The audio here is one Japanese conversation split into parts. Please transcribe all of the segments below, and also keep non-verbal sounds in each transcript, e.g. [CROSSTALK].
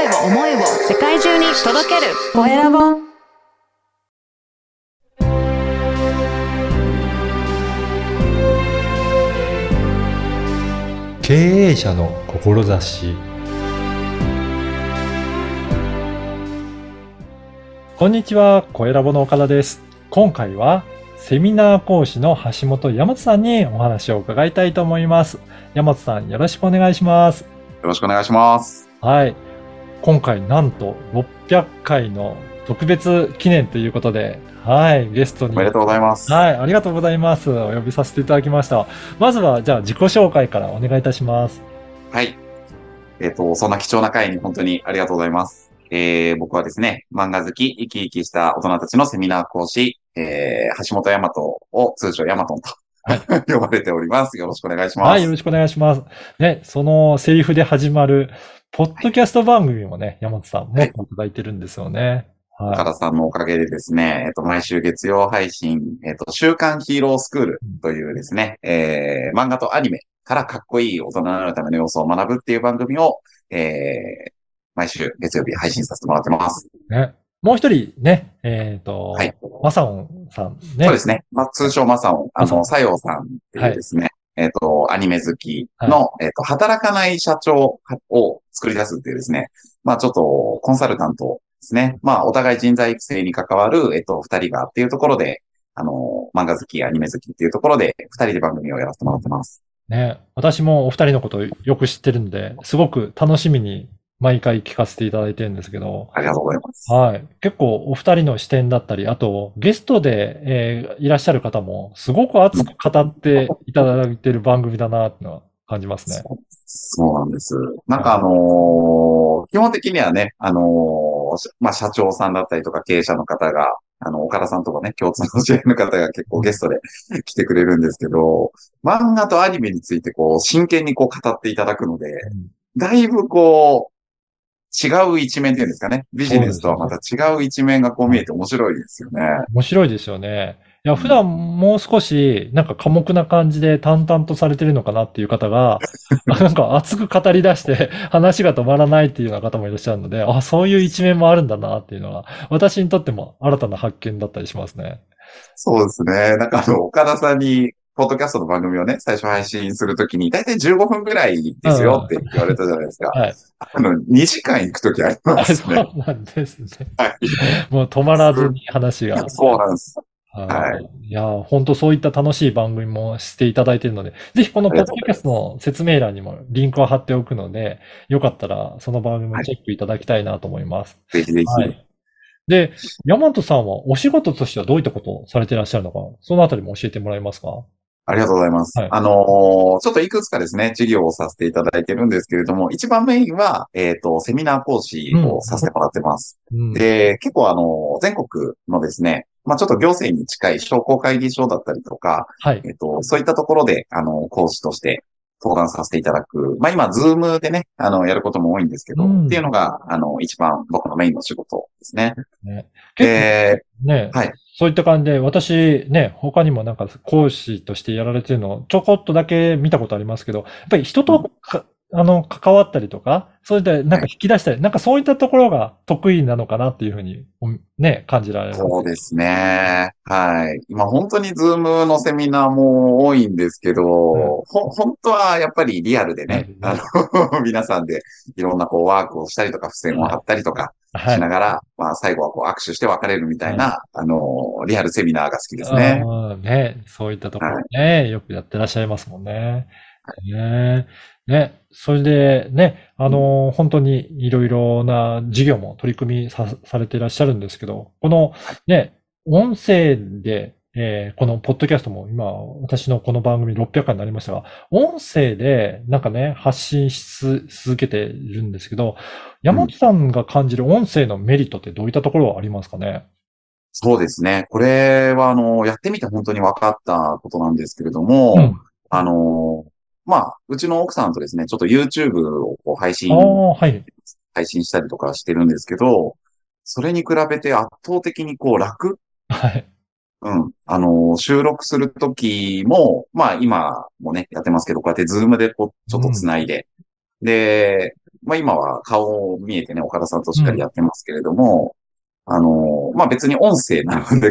声を思いを世界中に届けるコエラボ経営者の志こんにちは、コエラボの岡田です。今回はセミナー講師の橋本大和さんにお話を伺いたいと思います。大和さん、よろしくお願いします。よろしくお願いします。はい。今回なんと600回の特別記念ということで、はい、ゲストに。おめでとうございます。はい、ありがとうございます。お呼びさせていただきました。まずは、じゃあ自己紹介からお願いいたします。はい。えっ、と、そんな貴重な会に本当にありがとうございます。えー、僕はですね、漫画好き、生き生きした大人たちのセミナー講師、えー、橋本大和を通称ヤマトンと、呼ばれております。よろしくお願いします。はい、よろしくお願いします。ね、そのセリフで始まる、ポッドキャスト番組もね、山本さん持っていただいてるんですよね。はい。岡田さんのおかげでですね、えっ、と、毎週月曜配信、えっ、と、週刊ヒーロースクールというですね、えー、漫画とアニメからかっこいい大人になるための要素を学ぶっていう番組を、えー、毎週月曜日配信させてもらってます。ね。もう一人ね、えっ、と、はい。マサオンさんね。そうですね。まあ、通称マサオン、あの、西洋さんっていうですね、えっ、と、アニメ好きの、えっ、と、働かない社長を作り出すっていうですね、まあ、ちょっと、コンサルタントですね。まあ、お互い人材育成に関わる、えっ、と、二人がっていうところで、あの、漫画好き、アニメ好きっていうところで、二人で番組をやらせてもらってます。ね。私もお二人のことをよく知ってるんで、すごく楽しみに毎回聞かせていただいてるんですけど、ありがとうございます。はい。結構お二人の視点だったり、あとゲストで、えーいらっしゃる方もすごく熱く語っていただいてる番組だなっていうのは感じますね。そうなんです。なんかあのー基本的にはね、あのーしまあ、社長さんだったりとか経営者の方が、あの、岡田さんとかね、共通の知り合いの方が結構ゲストで来てくれるんですけど、漫画とアニメについてこう、真剣にこう語っていただくので、だいぶこう、違う一面っていうんですかね。ビジネスとはまた違う一面がこう見えて面白いですよね。面白いですよね。いや、普段もう少し、なんか寡黙な感じで淡々とされてるのかなっていう方が、[LAUGHS] なんか熱く語り出して話が止まらないっていうような方もいらっしゃるので、あ、そういう一面もあるんだなっていうのは、私にとっても新たな発見だったりしますね。そうですね。なんかあの、岡田さんに、ポッドキャストの番組をね、最初配信するときに、だいたい15分ぐらいですよって言われたじゃないですか。はい。あの、2時間行くときありまあそうすね。なんですね。はい。もう止まらずに話が。そうなんです。はい。いや、本当そういった楽しい番組もしていただいているので、ぜひこのポッドキャストの説明欄にもリンクを貼っておくので、よかったらその番組もチェックいただきたいなと思います。ぜひぜひ。はい。で、山本さんはお仕事としてはどういったことをされていらっしゃるのか、そのあたりも教えてもらえますか？ありがとうございます。はいあのーちょっといくつかですね、事業をさせていただいてるんですけれども、一番メインは、えっ、と、セミナー講師をさせてもらってます。うん。で、結構あの、全国のですね、まあちょっと行政に近い商工会議所だったりとか、はい。えっと、そういったところで、あの、講師として登壇させていただく。まあ今、 Zoom でね、あの、やることも多いんですけど、うんっていうのが、あの、一番僕のメインの仕事ですね。ね、結で、構ね、はいそういった感じで、私ね、他にもなんか講師としてやられてるのをちょこっとだけ見たことありますけど、やっぱり人とか、あの、関わったりとか、そういった、なんか引き出したり、なんかそういったところが得意なのかなっていうふうに、ね、感じられます。そうですね。はい。今本当に Zoom のセミナーも多いんですけど、ほ、本当はやっぱりリアルでね、はあの、[LAUGHS] 皆さんでいろんなこうワークをしたりとか、付箋を貼ったりとかはしながら、まあ最後はこう握手して別れるみたいな、あの、リアルセミナーが好きですね。ね、そういったところね、よくやってらっしゃいますもんね。ねね、それでね、あのー本当にいろいろな事業も取り組みさ、されていらっしゃるんですけど、このね、音声で、えーこのポッドキャストも今、私のこの番組600回になりましたが、音声でなんかね、発信し続けているんですけど、山本さんが感じる音声のメリットってどういったところありますかね？そうですね。これはあの、やってみて本当に分かったことなんですけれども、うん。あの、まあ、うちの奥さんとですね、ちょっと YouTube をこう配信はい。配信したりとかしてるんですけど、それに比べて圧倒的にこう楽はい。うん。あの、収録するときも、まあ今もね、やってますけど、こうやってズームでこう、ちょっと繋いで、で、まあ今は顔見えてね、岡田さんとしっかりやってますけれども、あの、まあ別に音声なので、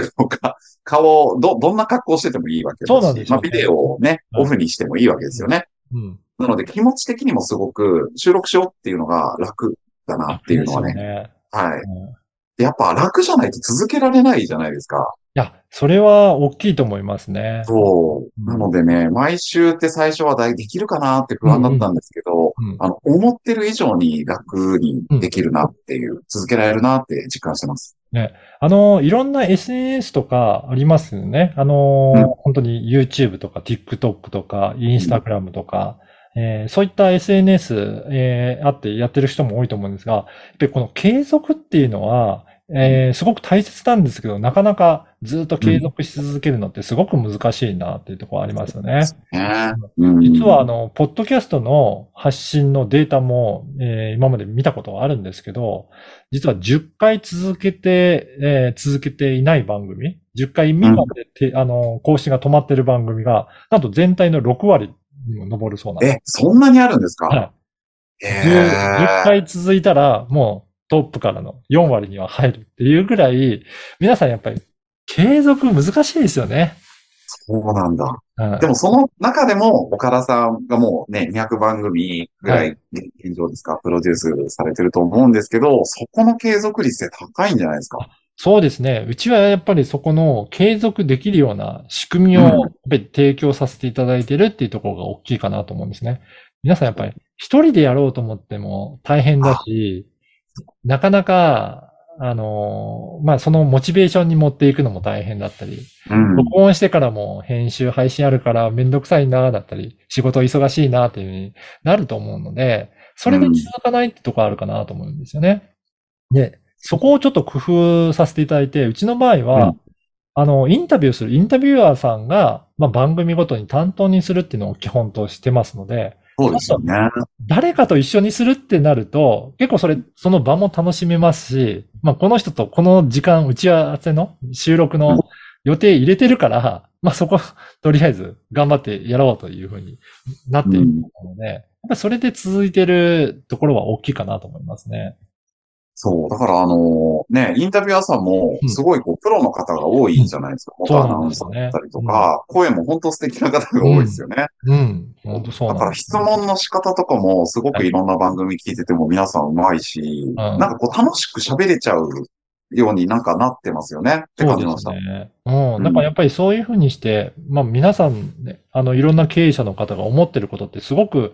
顔、ど、どんな格好しててもいいわけだし、そうなんですよまあビデオをね、はいオフにしてもいいわけですよね。うん。なので気持ち的にもすごく収録しようっていうのが楽だなっていうのはね。ね。はい。うんでやっぱ楽じゃないと続けられないじゃないですか。いや、それは大きいと思いますね。そうう。んなのでね、毎週って最初はだいできるかなって不安だったんですけど、うんあの、思ってる以上に楽にできるなっていう、続けられるなって実感してます。あの、いろんな SNS とかありますよね。あの、うん。本当に YouTube とか TikTok とか Instagram とか、えーそういった SNS、えーあってやってる人も多いと思うんですが、やっぱりこの継続っていうのは、えーすごく大切なんですけど、なかなかずっと継続し続けるのってすごく難しいなっていうところありますよね。ねうん、実はあの、ポッドキャストの発信のデータも、えー今まで見たことがあるんですけど、実は10回続けて、えー続けていない番組、10回未満でて、あの、更新が止まってる番組が、なんと全体の6割にも上るそうなんです。え、そんなにあるんですか？はい。え 10, 10回続いたら、もうトップからの4割には入るっていうぐらい、皆さんやっぱり継続難しいですよね。そうなんだ。はいでもその中でも、岡田さんがもうね、200番組ぐらい現状ですか、プロデュースされてると思うんですけど、そこの継続率って高いんじゃないですか？そうですね。うちはやっぱりそこの継続できるような仕組みを提供させていただいてるっていうところが大きいかなと思うんですね。皆さんやっぱり一人でやろうと思っても大変だし、なかなか、あの、まあ、そのモチベーションに持っていくのも大変だったり、うん。録音してからも編集配信あるからめんどくさいな、だったり、仕事忙しいなっていうふうになると思うので、それで続かないってとこあるかなと思うんですよね。で、そこをちょっと工夫させていただいて、うちの場合は、うんあの、インタビューするインタビュアーさんが、まあ、番組ごとに担当にするっていうのを基本としてますので、そうですよね。誰かと一緒にするってなると、結構それ、その場も楽しめますし、まあ、この人とこの時間、打ち合わせの収録うんの予定入れてるから、まあ、そこ、とりあえず頑張ってやろうというふうになっていると思うので、やっぱりそれで続いてるところは大きいかなと思いますね。そう。だからあの、ね、インタビュアーさんもうん、すごいこう、プロの方が多いじゃないですか。うん元アナウンサーだったりとか、声も本当素敵な方が多いですよね。うん。本当そうだから質問の仕方とかもすごくいろんな番組聞いてても皆さんうまいし、なんかこう楽しく喋れちゃうようになんかなってますよねって感じました。すね。うん。だからやっぱりそういうふうにして、まあ皆さんね、あの、いろんな経営者の方が思ってることってすごく、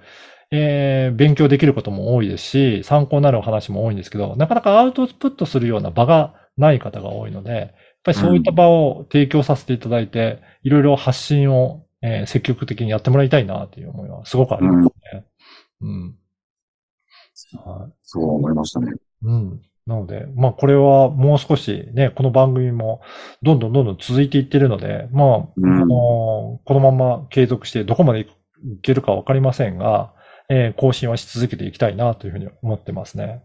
えー、勉強できることも多いですし、参考になる話も多いんですけど、なかなかアウトプットするような場がない方が多いので、やっぱりそういった場を提供させていただいて、いろいろ発信を、えー積極的にやってもらいたいなという思いはすごくありますね。うん。はいそう思いましたね。うん。なので、まあこれはもう少しね、この番組もどんどんどんどん続いていってるので、まあ、うんあのこのまま継続してどこまでいけるかわかりませんが、えー更新はし続けていきたいなというふうに思ってますね。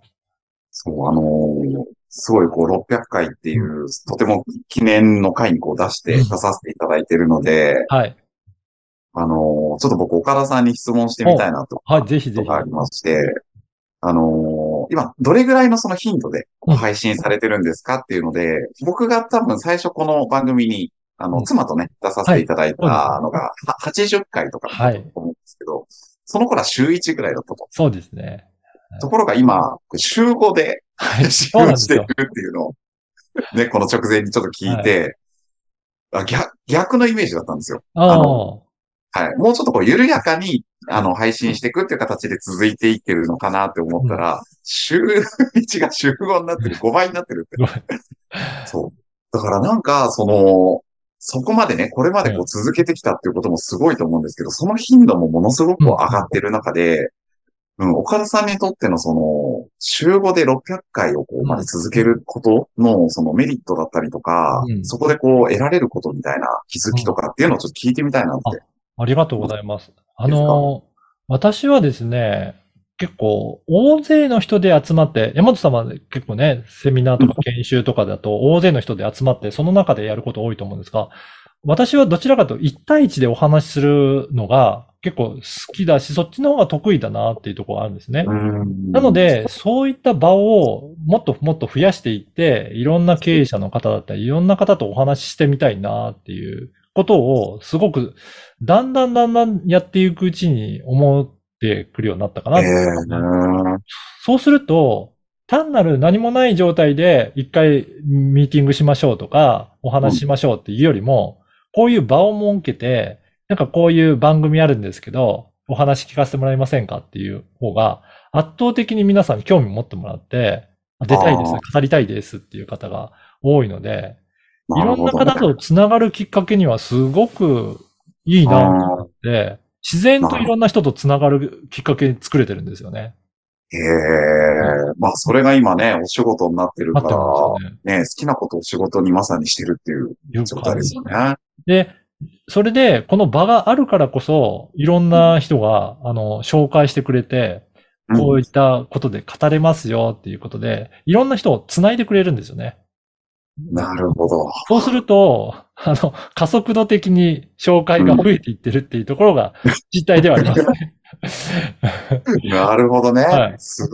そう、あのーすごいこう600回っていう、とても記念の回にこう出して、うん出させていただいてるので、はい。あのーちょっと僕岡田さんに質問してみたいなとはい、ぜひぜひ。ありまして、あのー今、どれぐらいのその頻度で配信されてるんですかっていうので、僕が多分最初この番組に、あの、うん妻とね、出させていただいはいたのが、は80回とかだと思うんですけど、その頃は週1ぐらいだったと。そうですね。ところが今、週5ではい。配信をしている。っていうのを、ね、この直前にちょっと聞いて、あ逆逆のイメージだったんですよ。あのはい。もうちょっとこう、緩やかに、あの、配信していくっていう形で続いていってるのかなって思ったら、週1が週5になってる、5倍になってるって。[LAUGHS] そう。だからなんか、その、そこまでね、これまでこう続けてきたっていうこともすごいと思うんですけど、その頻度もものすごく上がってる中で、うん、岡田さんにとってのその、週5で600回をこうまで続けることのそのメリットだったりとか、うんそこでこう得られることみたいな気づきとかっていうのをちょっと聞いてみたいなって。ありがとうございます。あの、私はですね、結構、大勢の人で集まって、山本さんは結構ね、セミナーとか研修とかだと、大勢の人で集まって、その中でやること多いと思うんですが、私はどちらかというと1対1でお話しするのが、結構好きだし、そっちの方が得意だなっていうところがあるんですね。うんなの、で、そういった場をもっともっと増やしていって、いろんな経営者の方だったり、いろんな方とお話ししてみたいなっていうことを、すごく、だんだんだんだんやっていくうちに思ってくるようになったかなえってえそうすると、単なる何もない状態で一回ミーティングしましょうとか、お話ししましょうっていうよりも、こういう場を設けて、なんかこういう番組あるんですけど、お話聞かせてもらえませんかっていう方が、圧倒的に皆さん興味持ってもらって、出たいです語りたいですっていう方が多いので、いろんな方とつながるきっかけにはすごくいいなと思って、自然といろんな人とつながるきっかけ作れてるんですよね。ええまあ、それが今ね、お仕事になってるから、ね。ね、好きなことを仕事にまさにしてるっていうよ状態ですよね。で、それで、この場があるからこそ、いろんな人が、あの、紹介してくれて、こういったことで語れますよっていうことで、いろんな人を繋いでくれるんですよね。なるほど。そうすると、あの、加速度的に紹介が増えていってるっていうところが実態ではありますね。[LAUGHS] なるほどね。はいす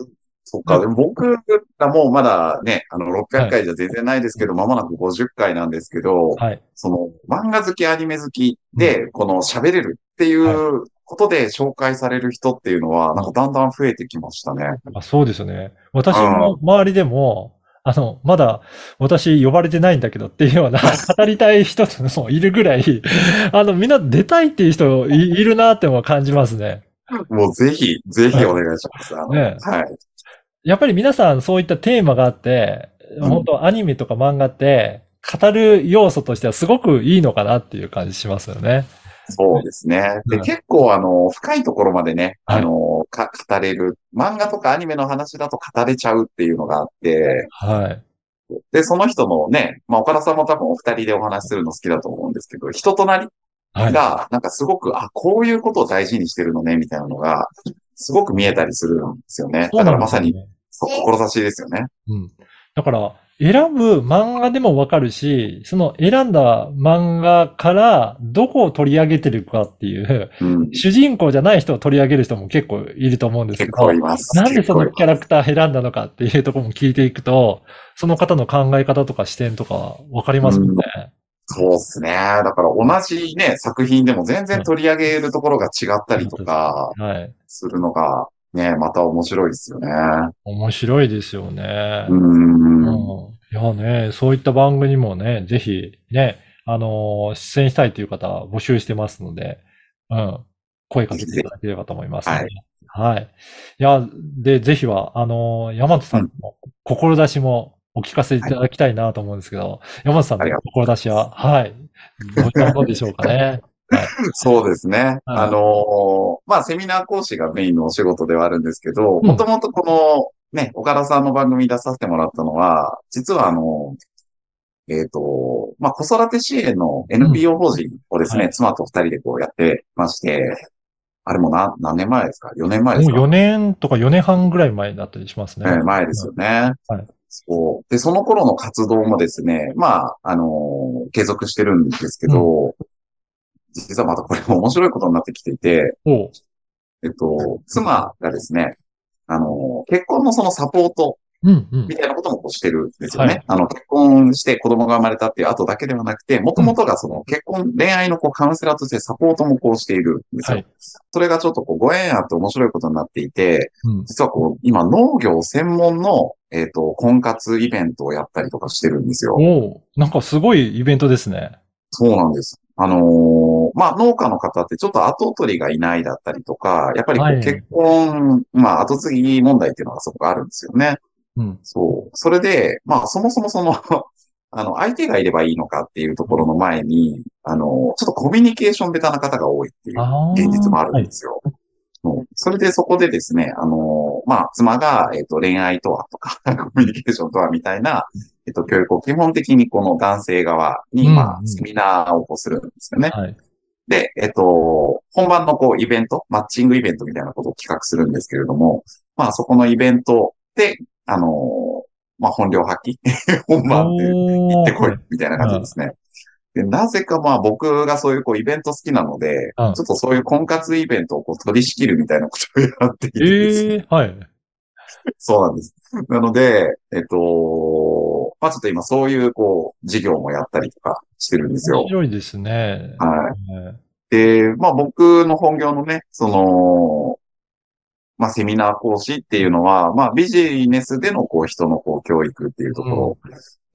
そっか。でも僕がもうまだね、あの、600回じゃ全然ないですけど、間もなく50回なんですけど、はい。その、漫画好き、アニメ好きで、この喋れるっていうことで紹介される人っていうのは、なんかだんだん増えてきましたね。あそうですよね。私の周りでも、あの、まだ私呼ばれてないんだけどっていうような語りたい人もいるぐらい、[LAUGHS] あの、みんな出たいっていう人いいるなっても感じますね。もうぜひ、ぜひお願いします。あのねはい。やっぱり皆さんそういったテーマがあって、うん本当アニメとか漫画って語る要素としてはすごくいいのかなっていう感じしますよね。そうですね。で、うん結構あの、深いところまでね、はいあの、か、語れる。漫画とかアニメの話だと語れちゃうっていうのがあって、はい。で、その人のね、まあ、岡田さんも多分お二人でお話しするの好きだと思うんですけど、人となりはい。が、なんかすごく、あ、こういうことを大事にしてるのね、みたいなのが、すごく見えたりするんですよね。そうだからまさに、そう、志ですよね。うん。だから、選ぶ漫画でもわかるし、その選んだ漫画からどこを取り上げてるかっていう、うん。主人公じゃない人を取り上げる人も結構いると思うんですけど。なんでそのキャララクター選んだのかっていうところも聞いていくと、その方の考え方とか視点とかわかりますもんね。そうですね。だから同じね、作品でも全然取り上げるところが違ったりとかはい。するのが、ね、また面白いですよね。面白いですよね。ううんん。いやね、そういった番組にもね、ぜひね、あのー出演したいという方募集してますので、うん、声かけていただければと思います、ね。はい。いや、で、ぜひは、あのー山本さんの志もお聞かせいただきたいなと思うんですけど、山本さんの志は、はい。どういったものでしょうかね。[LAUGHS] そうですね。はいあのーまあ、セミナー講師がメインのお仕事ではあるんですけど、うんもともとこの、ね、岡田さんの番組に出させてもらったのは、実はあの、えっ、と、まあ、子育て支援の NPO 法人をですね、はい妻と二人でこうやってまして、あれもな何年前ですか ?4 年前ですか？もう4年とか4年半ぐらい前だったりしますね。えー前ですよね。はいそう。で、その頃の活動もですね、まあ、あのー継続してるんですけど、実はまたこれも面白いことになってきていて、えっと、妻がですね、あのー結婚のそのサポートうん、うんみ。たいなこともこうしてるんですよね。はいあの、結婚して子供が生まれたっていう後だけではなくて、もともとがその結婚、恋愛のこうカウンセラーとしてサポートもこうしているんですよ。はいそれがちょっとこうご縁あって面白いことになっていて、うん実はこう、今農業専門の、えっ、と、婚活イベントをやったりとかしてるんですよ。おうなんかすごいイベントですね。そうなんです。あのーまあ、農家の方ってちょっと後取りがいないだったりとか、やっぱりこはいう結婚、まあ、後継ぎ問題っていうのがすごくあるんですよね。うん。そう。それで、まあ、そもそもその、[LAUGHS] あの、相手がいればいいのかっていうところの前に、あの、ちょっとコミュニケーションベタな方が多いっていう。現実もあるんですよ。そうそれでそこでですね、あの、まあ、妻が、えっ、と、恋愛とはとか、[LAUGHS] コミュニケーションとはみたいな、えっ、と、教育を基本的にこの男性側に、うんまあ、うんセミナーをこうするんですよね。はい。で、えっ、と、本番のこう、イベント、マッチングイベントみたいなことを企画するんですけれども、まあ、そこのイベントで、あの、まあ、本領発揮 [LAUGHS] 本番で行ってこい、みたいな感じですね。で、なぜかまあ僕がそういうこうイベント好きなので、うんちょっとそういう婚活イベントをこう取り仕切るみたいなことをやっていてええはい。そうなんです。なので、えっと、まあちょっと今そういうこう事業もやったりとかしてるんですよ面。白いですね。はい。い。で、まあ僕の本業のね、その、まあセミナー講師っていうのは、まあビジネスでのこう人のこう教育っていうところ。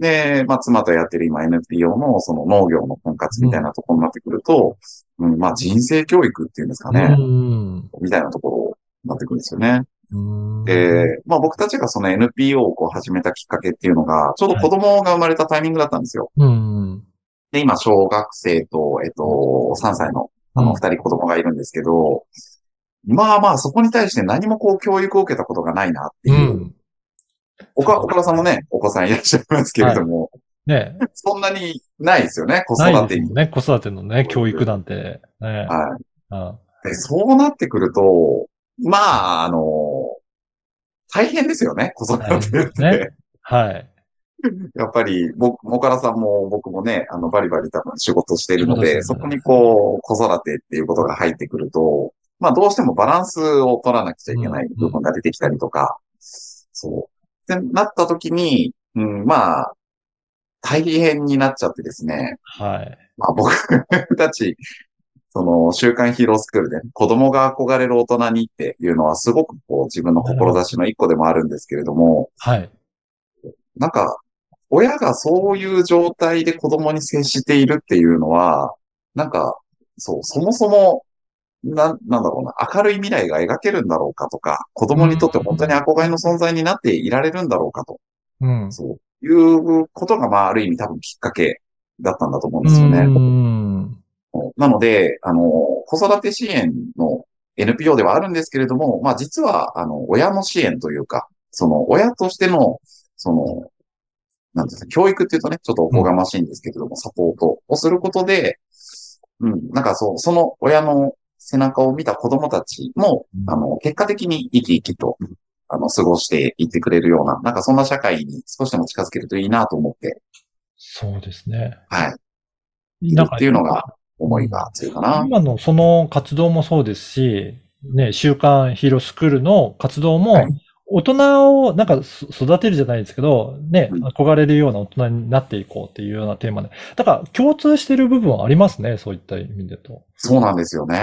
で、まあ妻とやってる今 NPO のその農業の婚活みたいなところになってくると、うん、まあ人生教育っていうんですかね、うん。みたいなところになってくるんですよね。うん。で、まあ僕たちがその NPO をこう始めたきっかけっていうのが、ちょうど子供が生まれたタイミングだったんですよ。うん。で、今小学生と、えっと、3歳のあの、二人子供がいるんですけど、まあまあ、そこに対して何もこう、教育を受けたことがないなってういう。ん。岡岡田さんもね、お子さんいらっしゃいますけれども、ねそんなにないですよね、子ない育てに。ですよね。子育てのね、教育なんて。ね。はい。うんで、そうなってくると、まあ、あの、大変ですよね、子育てって。ねはい。[LAUGHS] やっぱり、僕、岡田さんも僕もね、あの、バリバリ多分仕事しているので、そこにこう、子育てっていうことが入ってくると、まあどうしてもバランスを取らなくちゃいけない部分が出てきたりとか、そう。ってなった時に、うん、まあ、大変になっちゃってですね、はい。まあ僕たち、その、週刊ヒーロースクールで子供が憧れる大人にっていうのはすごくこう自分の志の一個でもあるんですけれども、はい。なんか、親がそういう状態で子供に接しているっていうのは、なんか、そう、そもそも、な、なんだろうな、明るい未来が描けるんだろうかとか、子供にとって本当に憧れの存在になっていられるんだろうかと、うん。そういうことが、まあ、ある意味多分きっかけだったんだと思うんですよね。うん。なので、あの、子育て支援の NPO ではあるんですけれども、まあ実は、あの、親の支援というか、その、親としての、その、なんですか、教育っていうとね、ちょっとおこがましいんですけれども、サポートをすることで、うん、なんかそう、その親の背中を見た子供たちも、あの、結果的に生き生きと、あの、過ごしていってくれるような、なんかそんな社会に少しでも近づけるといいなと思って、そうですね。はい、なんかっていうのが、思いが強いかな。今のその活動もそうですし、ね、週刊ヒーロースクールの活動もはい、大人をなんかそ育てるじゃないですけど、ね、うん憧れるような大人になっていこうっていうようなテーマで。だから共通してる部分はありますね、そういった意味でと。そうなんですよね。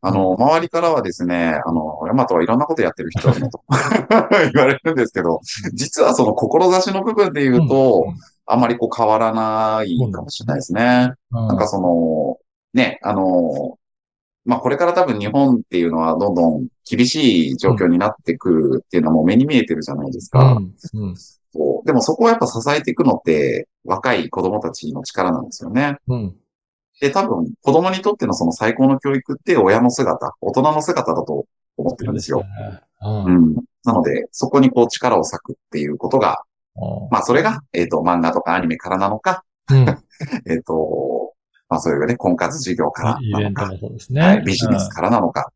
あの、周りからはですね、あの、ヤマトはいろんなことやってる人だねと [LAUGHS] 言われるんですけど、実はその志の部分で言うと、あまりこう変わらないかもしれないですね。うん、なんかその、ね、あの、まあ、これから多分日本っていうのはどんどん厳しい状況になってくるっていうのはもう目に見えてるじゃないですか。うん、うん、そうでもそこをやっぱ支えていくのって若い子供たちの力なんですよね。うん。で、多分、子供にとってのその最高の教育って親の姿、大人の姿だと思ってるんですよ。そうんうん。なので、そこにこう力を割くっていうことが、まあそれが、えっ、と、漫画とかアニメからなのか、うん。[LAUGHS] えっ、と、まあそういうね、婚活事業からイなのか、ベントもそうですね。はい、ビジネスからなのか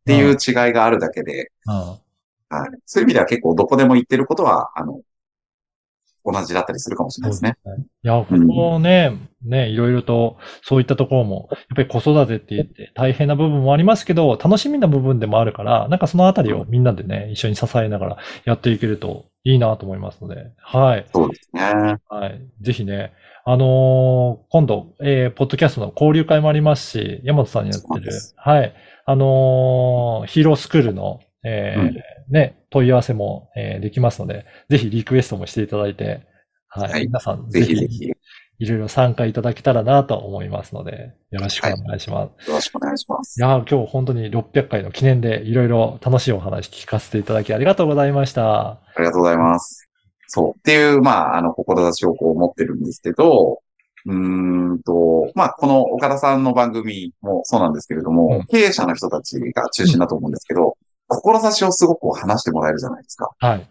同じだったりするかもしれないですね。いや、ここね、ね、いろいろと、そういったところも、やっぱり子育てって言って大変な部分もありますけど、楽しみな部分でもあるから、なんかそのあたりをみんなでね、一緒に支えながらやっていけるといいなと思いますので、はい。そうですね。はい。ぜひね、あのー今度、えー、ポッドキャストの交流会もありますし、山本さんにやってるはい。あのーヒーロースクールの、えーうんね、問い合わせも、えーできますので、ぜひリクエストもしていただいて、はい。はい皆さん、ぜひぜひ、よいろいろ参加いただけたらなと思いますので、よろしくお願いします。ろしくお願いします。い、やー今日本当に600回の記念でいろいろ楽しいお話聞かせていただきありがとうございました。ありがとうございます。そう。っていう、まあ、あの、志をこう持ってるんですけど、うーんと、まあ、この岡田さんの番組もそうなんですけれども、うん経営者の人たちが中心だと思うんですけど、志をすごく話してもらえるじゃないですか。はい。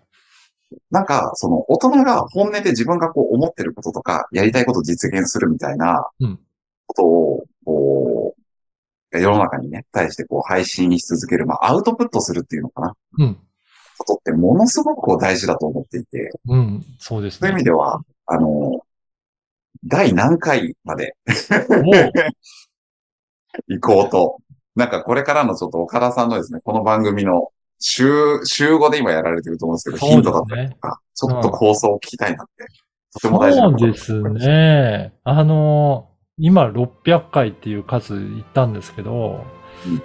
なんか、その、大人が本音で自分がこう思ってることとか、やりたいことを実現するみたいなうんことを、こう、世の中にね、対してこう配信し続ける、まあ、アウトプットするっていうのかな。うん。ことってものすごくこう大事だと思っていて、うん。そうですねそういう意味。では、あの、第何回までもう、[LAUGHS] 行こうと。なんかこれからのちょっと岡田さんのですね、この番組の週、週5で今やられてると思うんですけど、そうヒントだったりとか、ちょっと構想を聞きたいなって、とても大事なそうです。ね。あの、今600回っていう数言ったんですけど、うん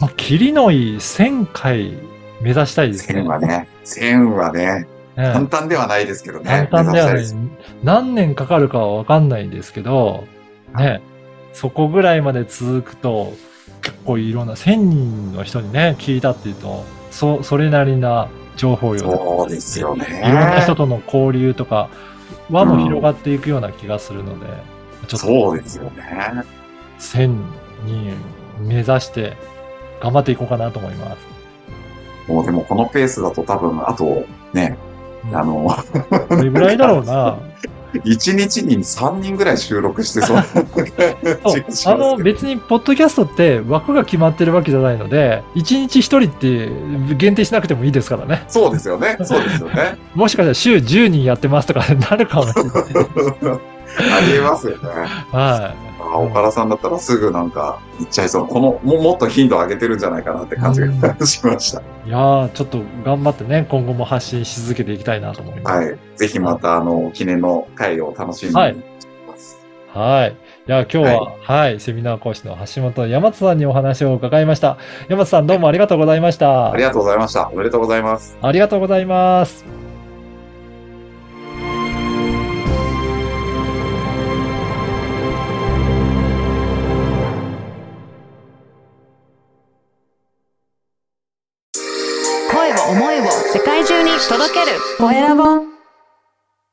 まあ、キリのいい1000回目指したいですね1000。はね、1000はね、ええ簡単ではないですけどね。簡単ではない。何年かかるかはわかんないんですけど、ね、そこぐらいまで続くと、結構いろんな1000人の人にね、聞いたっていうと、そ、それなりな情報量そうですよね。いろんな人との交流とか輪も広がっていくような気がするので、ちょっとそうですよね。1000人目指して頑張っていこうかなと思います。もうでもこのペースだと多分、あとね、うんあの、どれぐらいだろうな。[LAUGHS] 1日に3人ぐらい収録してそうあの別にポッドキャストって枠が決まってるわけじゃないので、1日1人って限定しなくてもいいですからね。そうですよね。そうですよね。もしかしたら週10人やってますとかなるかもしれない。[LAUGHS] ありえますよね。はあ岡田さんだったらすぐなんか言っちゃいそう。この、ももっと頻度上げてるんじゃないかなって感じがしました。い。いやー、ちょっと頑張ってね、今後も発信し続けていきたいなと思います。はい。ぜひまた、あの、記念の会を楽しみにしてはいます。はい。じゃあ今日は、はい、セミナー講師の橋本山津さんにお話を伺いました。山津さんどうもありがとうございました。ありがとうございました。おめでとうございます。ありがとうございます。